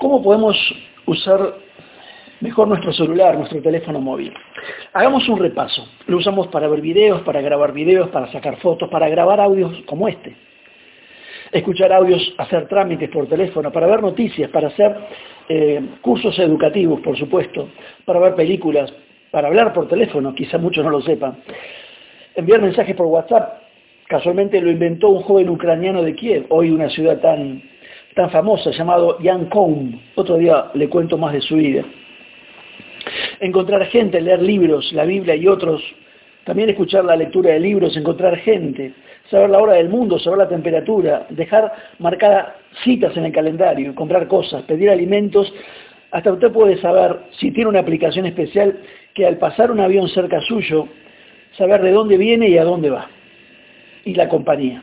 ¿Cómo podemos usar mejor nuestro celular, nuestro teléfono móvil? Hagamos un repaso. Lo usamos para ver videos, para grabar videos, para sacar fotos, para grabar audios como este. Escuchar audios, hacer trámites por teléfono, para ver noticias, para hacer eh, cursos educativos, por supuesto, para ver películas, para hablar por teléfono, quizá muchos no lo sepan. Enviar mensajes por WhatsApp, casualmente lo inventó un joven ucraniano de Kiev, hoy una ciudad tan tan famosa llamado Jan Koum. Otro día le cuento más de su vida. Encontrar gente, leer libros, la Biblia y otros. También escuchar la lectura de libros, encontrar gente, saber la hora del mundo, saber la temperatura, dejar marcadas citas en el calendario, comprar cosas, pedir alimentos. Hasta usted puede saber, si tiene una aplicación especial, que al pasar un avión cerca suyo, saber de dónde viene y a dónde va. Y la compañía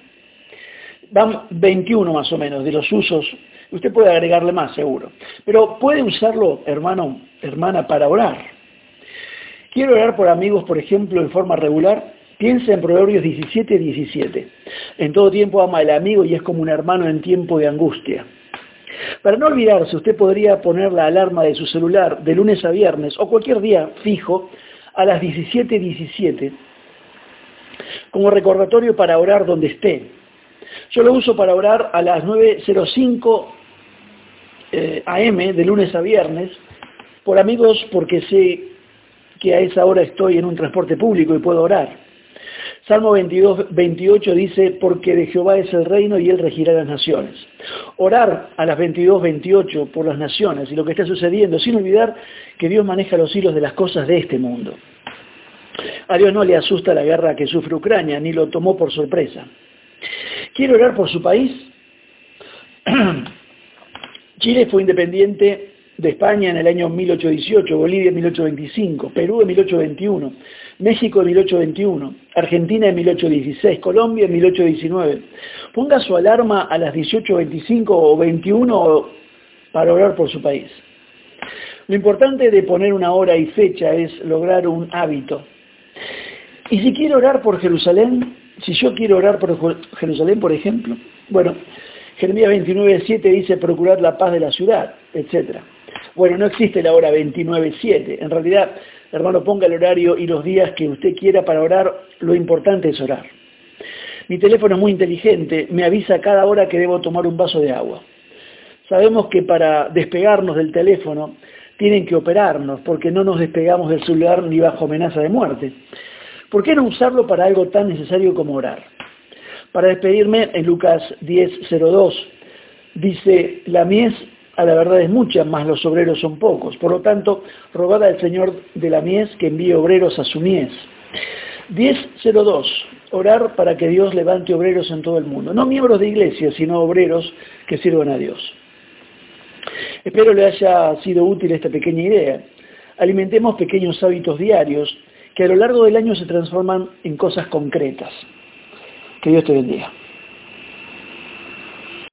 van 21 más o menos de los usos, usted puede agregarle más seguro, pero puede usarlo, hermano, hermana, para orar. Quiero orar por amigos, por ejemplo, en forma regular, piensa en Proverbios 17, 17. En todo tiempo ama al amigo y es como un hermano en tiempo de angustia. Para no olvidarse, usted podría poner la alarma de su celular de lunes a viernes o cualquier día fijo a las 17.17 17, como recordatorio para orar donde esté, yo lo uso para orar a las 9.05 eh, AM de lunes a viernes por amigos porque sé que a esa hora estoy en un transporte público y puedo orar. Salmo 22, 28 dice, porque de Jehová es el reino y él regirá las naciones. Orar a las 22, 28 por las naciones y lo que está sucediendo, sin olvidar que Dios maneja los hilos de las cosas de este mundo. A Dios no le asusta la guerra que sufre Ucrania, ni lo tomó por sorpresa. Quiero orar por su país. Chile fue independiente de España en el año 1818, Bolivia en 1825, Perú en 1821, México en 1821, Argentina en 1816, Colombia en 1819. Ponga su alarma a las 18.25 o 21 para orar por su país. Lo importante de poner una hora y fecha es lograr un hábito. Y si quiere orar por Jerusalén, si yo quiero orar por Jerusalén, por ejemplo, bueno, Jeremías 29.7 dice procurar la paz de la ciudad, etc. Bueno, no existe la hora 29.7. En realidad, hermano, ponga el horario y los días que usted quiera para orar, lo importante es orar. Mi teléfono es muy inteligente, me avisa cada hora que debo tomar un vaso de agua. Sabemos que para despegarnos del teléfono tienen que operarnos, porque no nos despegamos del celular ni bajo amenaza de muerte. ¿Por qué no usarlo para algo tan necesario como orar? Para despedirme, en Lucas 10.02 dice, la mies a la verdad es mucha, más los obreros son pocos. Por lo tanto, rogad al Señor de la mies que envíe obreros a su mies. 10.02, orar para que Dios levante obreros en todo el mundo. No miembros de iglesia, sino obreros que sirvan a Dios. Espero le haya sido útil esta pequeña idea. Alimentemos pequeños hábitos diarios que a lo largo del año se transforman en cosas concretas. Que Dios te bendiga.